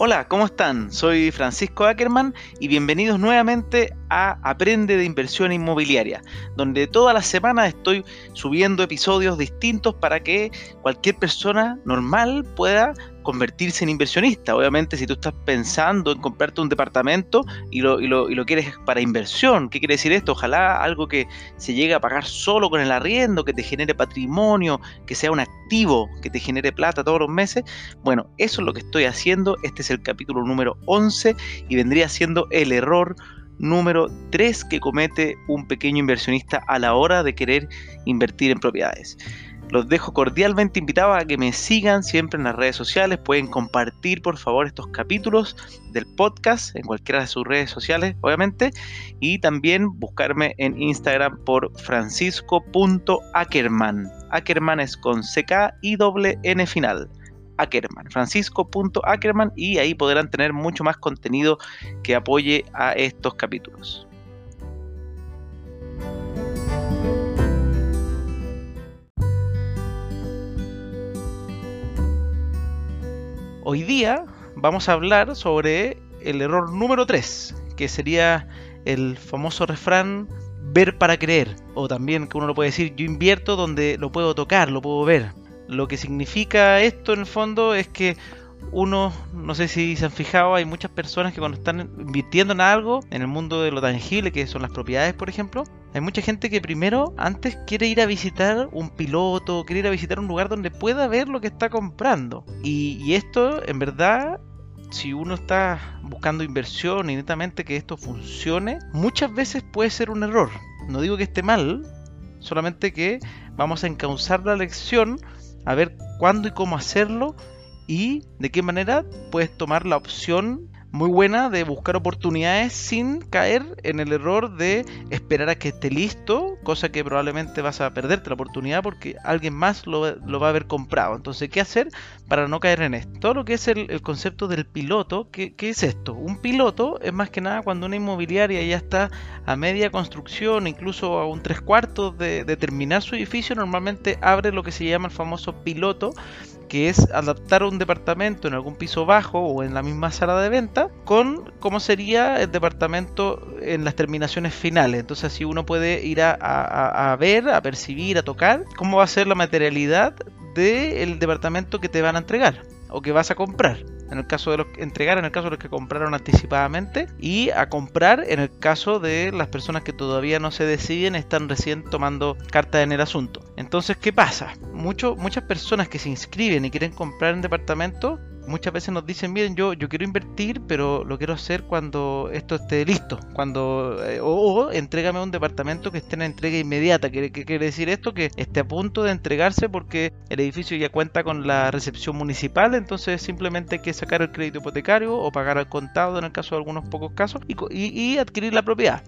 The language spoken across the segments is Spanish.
Hola, ¿cómo están? Soy Francisco Ackerman y bienvenidos nuevamente a Aprende de Inversión Inmobiliaria, donde todas las semanas estoy subiendo episodios distintos para que cualquier persona normal pueda convertirse en inversionista. Obviamente, si tú estás pensando en comprarte un departamento y lo, y lo, y lo quieres para inversión, ¿qué quiere decir esto? Ojalá algo que se llegue a pagar solo con el arriendo, que te genere patrimonio, que sea un activo, que te genere plata todos los meses. Bueno, eso es lo que estoy haciendo. Este es el capítulo número 11 y vendría siendo el error número 3 que comete un pequeño inversionista a la hora de querer invertir en propiedades. Los dejo cordialmente invitados a que me sigan siempre en las redes sociales. Pueden compartir, por favor, estos capítulos del podcast en cualquiera de sus redes sociales, obviamente. Y también buscarme en Instagram por francisco.ackerman. Ackerman es con CK y doble N final. Ackerman, francisco.ackerman y ahí podrán tener mucho más contenido que apoye a estos capítulos. Hoy día vamos a hablar sobre el error número 3, que sería el famoso refrán ver para creer, o también que uno lo puede decir yo invierto donde lo puedo tocar, lo puedo ver. Lo que significa esto en el fondo es que uno, no sé si se han fijado, hay muchas personas que cuando están invirtiendo en algo, en el mundo de lo tangible, que son las propiedades, por ejemplo, hay mucha gente que primero, antes quiere ir a visitar un piloto, quiere ir a visitar un lugar donde pueda ver lo que está comprando. Y, esto, en verdad, si uno está buscando inversión y netamente que esto funcione, muchas veces puede ser un error. No digo que esté mal, solamente que vamos a encauzar la lección a ver cuándo y cómo hacerlo y de qué manera puedes tomar la opción muy buena de buscar oportunidades sin caer en el error de esperar a que esté listo, cosa que probablemente vas a perderte la oportunidad porque alguien más lo, va a haber comprado. Entonces, ¿qué hacer para no caer en esto? Todo lo que es el, concepto del piloto, ¿qué, es esto? Un piloto es más que nada cuando una inmobiliaria ya está a media construcción, incluso a un tres cuartos de, de terminar su edificio, normalmente abre lo que se llama el famoso piloto que es adaptar un departamento en algún piso bajo o en la misma sala de venta con cómo sería el departamento en las terminaciones finales. Entonces así uno puede ir a, ver, a percibir, a tocar cómo va a ser la materialidad del departamento que te van a entregar o que vas a comprar en el caso de los que entregar en el caso de los que compraron anticipadamente y a comprar en el caso de las personas que todavía no se deciden están recién tomando carta en el asunto. Entonces qué pasa muchas personas que se inscriben y quieren comprar en departamento muchas veces nos dicen, miren, yo, yo quiero invertir, pero lo quiero hacer cuando esto esté listo, cuando eh, o, entrégame un departamento que esté en entrega inmediata. ¿Qué, quiere decir esto? Que esté a punto de entregarse porque el edificio ya cuenta con la recepción municipal, entonces simplemente hay que sacar el crédito hipotecario o pagar al contado en el caso de algunos pocos casos y, y, adquirir la propiedad.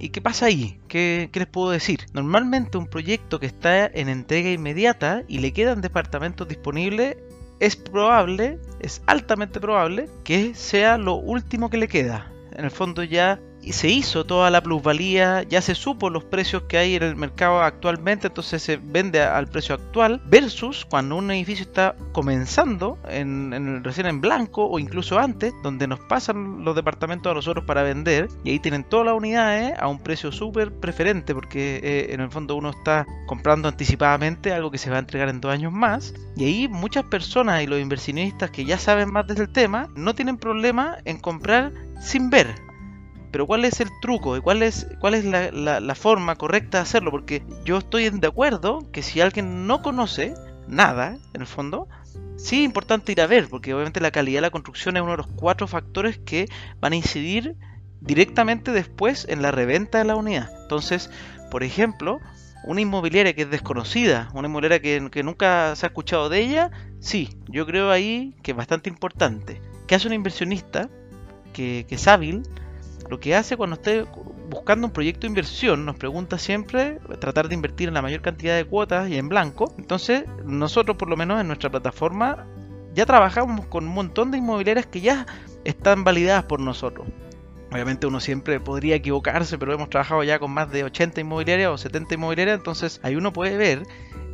¿Y qué pasa ahí? ¿Qué, ¿Qué, les puedo decir? Normalmente un proyecto que está en entrega inmediata y le quedan departamentos disponibles es probable, es altamente probable, que sea lo último que le queda. En el fondo ya se hizo toda la plusvalía, ya se supo los precios que hay en el mercado actualmente, entonces se vende al precio actual, versus cuando un edificio está comenzando en, recién en blanco o incluso antes, donde nos pasan los departamentos a nosotros para vender y ahí tienen todas las unidades a un precio súper preferente, porque eh, en el fondo uno está comprando anticipadamente algo que se va a entregar en dos años más, y ahí muchas personas y los inversionistas que ya saben más del tema no tienen problema en comprar sin ver pero ¿cuál es el truco y cuál es, cuál es la, forma correcta de hacerlo? Porque yo estoy de acuerdo que si alguien no conoce nada, en el fondo, sí es importante ir a ver, porque obviamente la calidad de la construcción es uno de los cuatro factores que van a incidir directamente después en la reventa de la unidad. Entonces, por ejemplo, una inmobiliaria que es desconocida, una inmobiliaria que, nunca se ha escuchado de ella, sí, yo creo ahí que es bastante importante. ¿Qué hace un inversionista que, que es hábil? Lo que hace cuando esté buscando un proyecto de inversión, nos pregunta siempre tratar de invertir en la mayor cantidad de cuotas y en blanco. Entonces, nosotros por lo menos en nuestra plataforma ya trabajamos con un montón de inmobiliarias que ya están validadas por nosotros. Obviamente uno siempre podría equivocarse, pero hemos trabajado ya con más de 80 inmobiliarias o 70 inmobiliarias, entonces ahí uno puede ver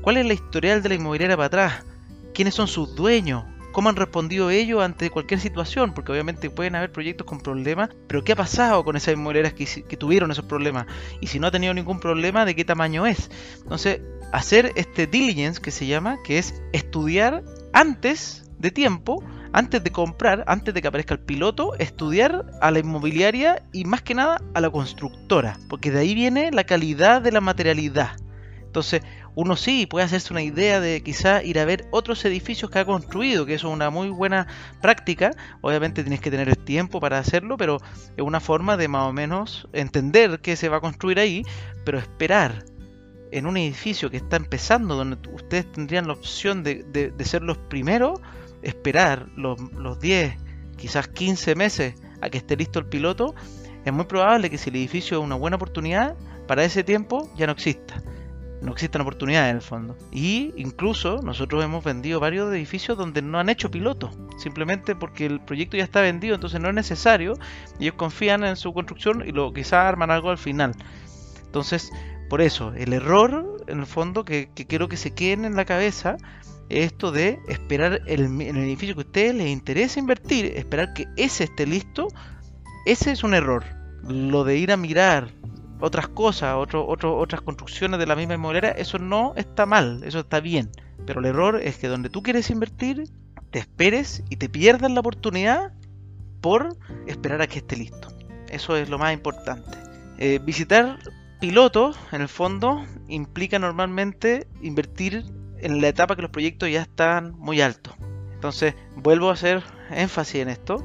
cuál es la historial de la inmobiliaria para atrás, quiénes son sus dueños, cómo han respondido ellos ante cualquier situación, porque obviamente pueden haber proyectos con problemas, pero ¿qué ha pasado con esas inmobiliarias que, tuvieron esos problemas? Y si no ha tenido ningún problema, ¿de qué tamaño es? Entonces, hacer este diligence que se llama, que es estudiar antes de tiempo, antes de comprar, antes de que aparezca el piloto, estudiar a la inmobiliaria y más que nada a la constructora, porque de ahí viene la calidad de la materialidad. Entonces, uno sí puede hacerse una idea de quizá ir a ver otros edificios que ha construido, que eso es una muy buena práctica. Obviamente tienes que tener el tiempo para hacerlo, pero es una forma de más o menos entender qué se va a construir ahí, pero esperar en un edificio que está empezando, donde ustedes tendrían la opción de, ser los primeros, esperar los, los 10, quizás 15 meses a que esté listo el piloto, es muy probable que si el edificio es una buena oportunidad, para ese tiempo ya no exista no existen oportunidades en el fondo. Y incluso nosotros hemos vendido varios edificios donde no han hecho piloto, simplemente porque el proyecto ya está vendido, entonces no es necesario. Ellos confían en su construcción y lo quizás arman algo al final. Entonces, por eso, el error, en el fondo, que, quiero que se queden en la cabeza, es esto de esperar el, el edificio que a ustedes les interesa invertir, esperar que ese esté listo, ese es un error. Lo de ir a mirar otras cosas, otro, otras construcciones de la misma inmobiliaria, eso no está mal, eso está bien. Pero el error es que donde tú quieres invertir, te esperes y te pierdas la oportunidad por esperar a que esté listo. Eso es lo más importante. Eh, visitar pilotos, en el fondo, implica normalmente invertir en la etapa que los proyectos ya están muy altos. Entonces, vuelvo a hacer énfasis en esto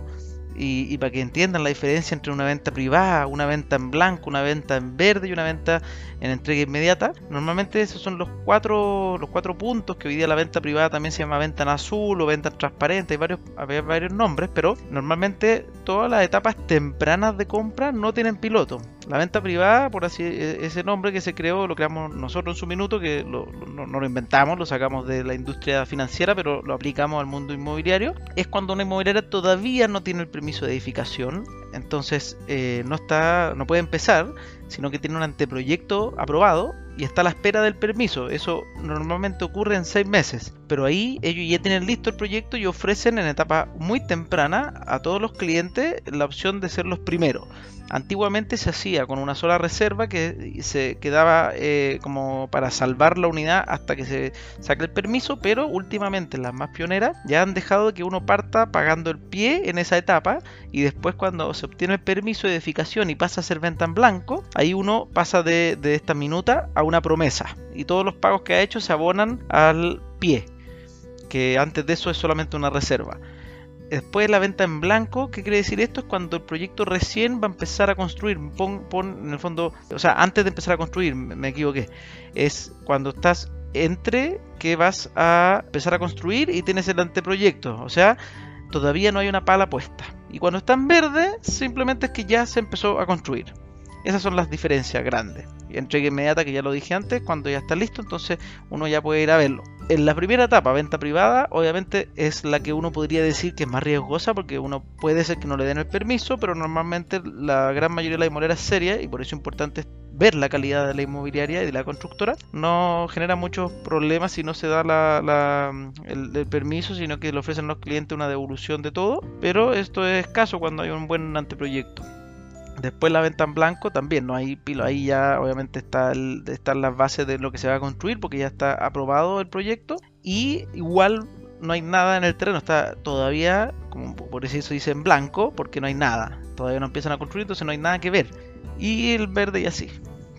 y, para que entiendan la diferencia entre una venta privada, una venta en blanco, una venta en verde y una venta en entrega inmediata. Normalmente esos son los cuatro, los cuatro puntos que hoy día la venta privada también se llama venta en azul o venta en transparente, hay varios, hay varios nombres, pero normalmente todas las etapas tempranas de compra no tienen piloto. La venta privada, por así e, ese nombre que se creó, lo creamos nosotros en su minuto, que no, lo inventamos, lo sacamos de la industria financiera, pero lo aplicamos al mundo inmobiliario, es cuando una inmobiliaria todavía no tiene el permiso de edificación, entonces eh, no está, no puede empezar, sino que tiene un anteproyecto aprobado y está a la espera del permiso. Eso normalmente ocurre en seis meses, pero ahí ellos ya tienen listo el proyecto y ofrecen en etapa muy temprana a todos los clientes la opción de ser los primeros. Antiguamente se hacía con una sola reserva que se quedaba eh, como para salvar la unidad hasta que se saque el permiso, pero últimamente las más pioneras ya han dejado que uno parta pagando el pie en esa etapa y después cuando se obtiene el permiso de edificación y pasa a ser venta en blanco, ahí uno pasa de, de esta minuta a una promesa y todos los pagos que ha hecho se abonan al pie, que antes de eso es solamente una reserva. Después la venta en blanco, ¿qué quiere decir esto? Es cuando el proyecto recién va a empezar a construir. Pon, pon en el fondo, o sea, antes de empezar a construir, me, equivoqué. Es cuando estás entre que vas a empezar a construir y tienes el anteproyecto. O sea, todavía no hay una pala puesta. Y cuando está en verde, simplemente es que ya se empezó a construir. Esas son las diferencias grandes. Entrega inmediata, que ya lo dije antes, cuando ya está listo, entonces uno ya puede ir a verlo. En la primera etapa, venta privada, obviamente es la que uno podría decir que es más riesgosa porque uno puede ser que no le den el permiso, pero normalmente la gran mayoría de la inmobiliaria es seria y por eso es importante ver la calidad de la inmobiliaria y de la constructora. No genera muchos problemas si no se da el, el, permiso, sino que le ofrecen los clientes una devolución de todo, pero esto es escaso cuando hay un buen anteproyecto. Después la venta en blanco también, no hay pilo, ahí ya obviamente está están las bases de lo que se va a construir porque ya está aprobado el proyecto y igual no hay nada en el terreno, está todavía, como por eso dice en blanco, porque no hay nada, todavía no empiezan a construir, entonces no hay nada que ver. Y el verde y así.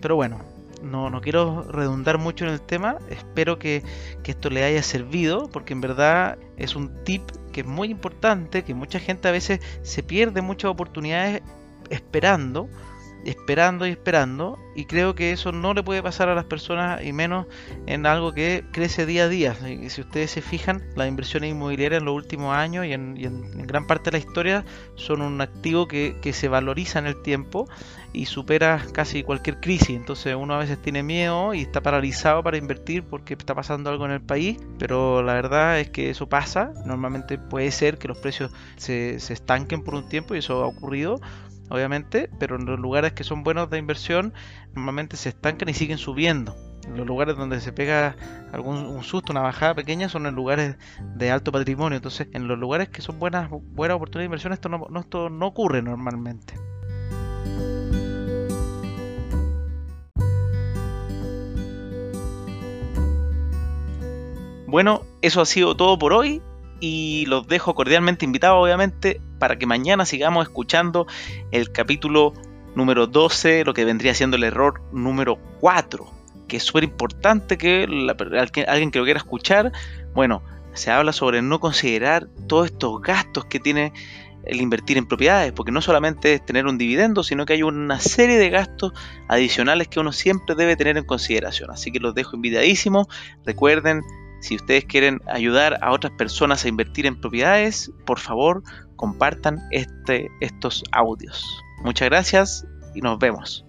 Pero bueno, no, no quiero redundar mucho en el tema, espero que, que esto le haya servido, porque en verdad es un tip que es muy importante, que mucha gente a veces se pierde muchas oportunidades esperando, esperando y esperando, y creo que eso no le puede pasar a las personas y menos en algo que crece día a día. Si ustedes se fijan, las inversiones inmobiliarias en los últimos años y en, gran parte de la historia son un activo que, se valoriza en el tiempo y supera casi cualquier crisis. Entonces uno a veces tiene miedo y está paralizado para invertir porque está pasando algo en el país, pero la verdad es que eso pasa. Normalmente puede ser que los precios se estanquen por un tiempo y eso ha ocurrido obviamente, pero en los lugares que son buenos de inversión normalmente se estancan y siguen subiendo. Los lugares donde se pega algún susto, una bajada pequeña, son en lugares de alto patrimonio. Entonces, en los lugares que son buenas, buenas oportunidades de inversión, esto no, esto no ocurre normalmente. Bueno, eso ha sido todo por hoy y los dejo cordialmente invitados, obviamente, para que mañana sigamos escuchando el capítulo número 12, lo que vendría siendo el error número 4, que es súper importante que alguien que lo quiera escuchar, bueno, se habla sobre no considerar todos estos gastos que tiene el invertir en propiedades, porque no solamente es tener un dividendo, sino que hay una serie de gastos adicionales que uno siempre debe tener en consideración. Así que los dejo invitadísimos. Recuerden si ustedes quieren ayudar a otras personas a invertir en propiedades, por favor compartan este, estos audios. Muchas gracias y nos vemos.